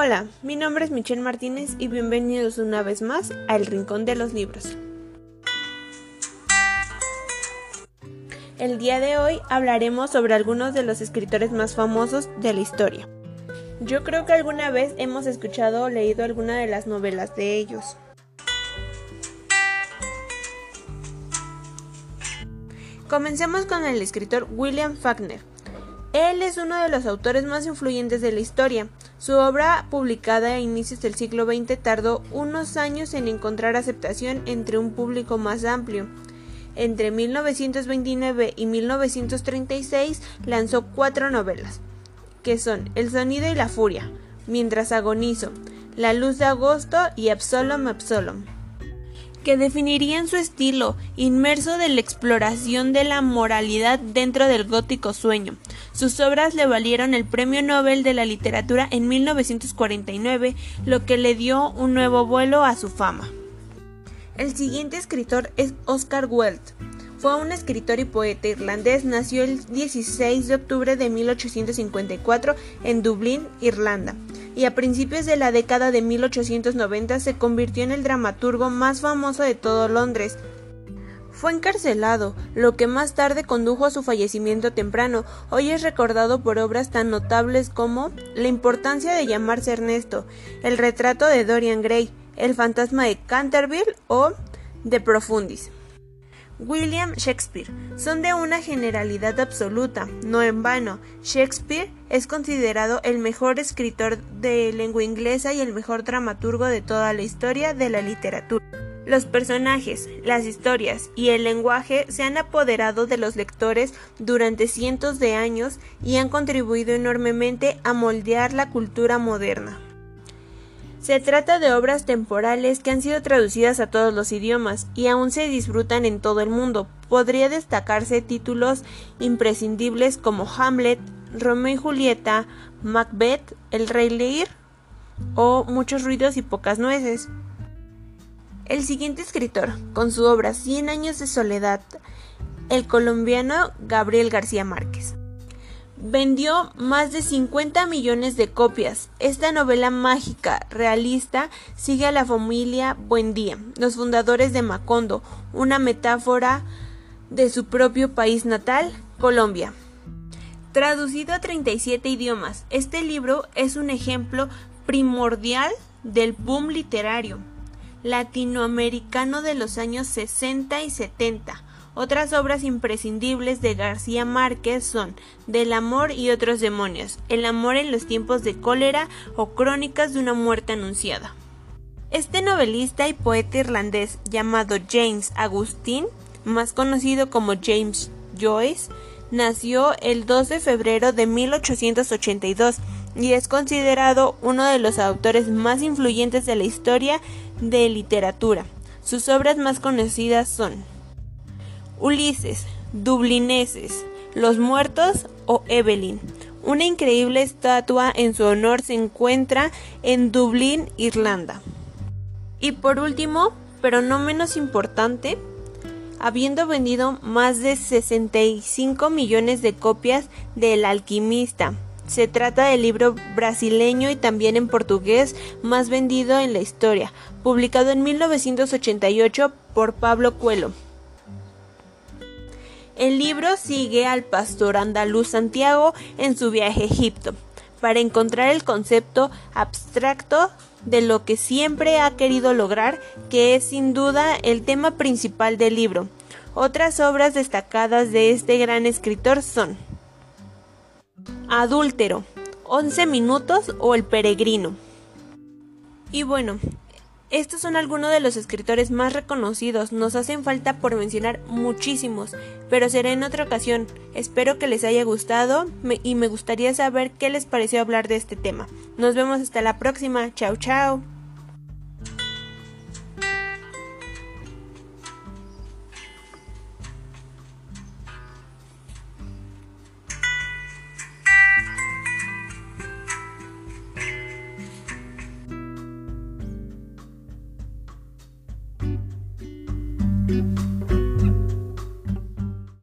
Hola, mi nombre es Michelle Martínez y bienvenidos una vez más a El Rincón de los Libros. El día de hoy hablaremos sobre algunos de los escritores más famosos de la historia. Yo creo que alguna vez hemos escuchado o leído alguna de las novelas de ellos. Comencemos con el escritor William Faulkner. Él es uno de los autores más influyentes de la historia. Su obra, publicada a inicios del siglo XX, tardó unos años en encontrar aceptación entre un público más amplio. Entre 1929 y 1936 lanzó cuatro novelas, que son El sonido y la furia, Mientras agonizo, La luz de agosto y Absalom Absalom que definirían su estilo, inmerso de la exploración de la moralidad dentro del gótico sueño. Sus obras le valieron el Premio Nobel de la Literatura en 1949, lo que le dio un nuevo vuelo a su fama. El siguiente escritor es Oscar Wilde. Fue un escritor y poeta irlandés, nació el 16 de octubre de 1854 en Dublín, Irlanda y a principios de la década de 1890 se convirtió en el dramaturgo más famoso de todo Londres. Fue encarcelado, lo que más tarde condujo a su fallecimiento temprano. Hoy es recordado por obras tan notables como La importancia de llamarse Ernesto, El retrato de Dorian Gray, El fantasma de Canterville o De Profundis. William Shakespeare son de una generalidad absoluta, no en vano. Shakespeare es considerado el mejor escritor de lengua inglesa y el mejor dramaturgo de toda la historia de la literatura. Los personajes, las historias y el lenguaje se han apoderado de los lectores durante cientos de años y han contribuido enormemente a moldear la cultura moderna. Se trata de obras temporales que han sido traducidas a todos los idiomas y aún se disfrutan en todo el mundo. Podría destacarse títulos imprescindibles como Hamlet, Romeo y Julieta, Macbeth, El Rey Lear o Muchos ruidos y pocas nueces. El siguiente escritor, con su obra Cien años de soledad, el colombiano Gabriel García Márquez. Vendió más de 50 millones de copias. Esta novela mágica, realista, sigue a la familia Buendía, los fundadores de Macondo, una metáfora de su propio país natal, Colombia. Traducido a 37 idiomas, este libro es un ejemplo primordial del boom literario latinoamericano de los años 60 y 70 otras obras imprescindibles de García Márquez son Del amor y otros demonios, El amor en los tiempos de cólera o Crónicas de una muerte anunciada. Este novelista y poeta irlandés llamado James Agustín, más conocido como James Joyce, nació el 2 de febrero de 1882 y es considerado uno de los autores más influyentes de la historia de literatura. Sus obras más conocidas son Ulises, Dublineses, Los Muertos o Evelyn. Una increíble estatua en su honor se encuentra en Dublín, Irlanda. Y por último, pero no menos importante, habiendo vendido más de 65 millones de copias de El alquimista. Se trata del libro brasileño y también en portugués más vendido en la historia, publicado en 1988 por Pablo Coelho. El libro sigue al pastor andaluz Santiago en su viaje a Egipto para encontrar el concepto abstracto de lo que siempre ha querido lograr, que es sin duda el tema principal del libro. Otras obras destacadas de este gran escritor son Adúltero, Once minutos o El peregrino. Y bueno, estos son algunos de los escritores más reconocidos, nos hacen falta por mencionar muchísimos, pero será en otra ocasión. Espero que les haya gustado y me gustaría saber qué les pareció hablar de este tema. Nos vemos hasta la próxima, chao chao.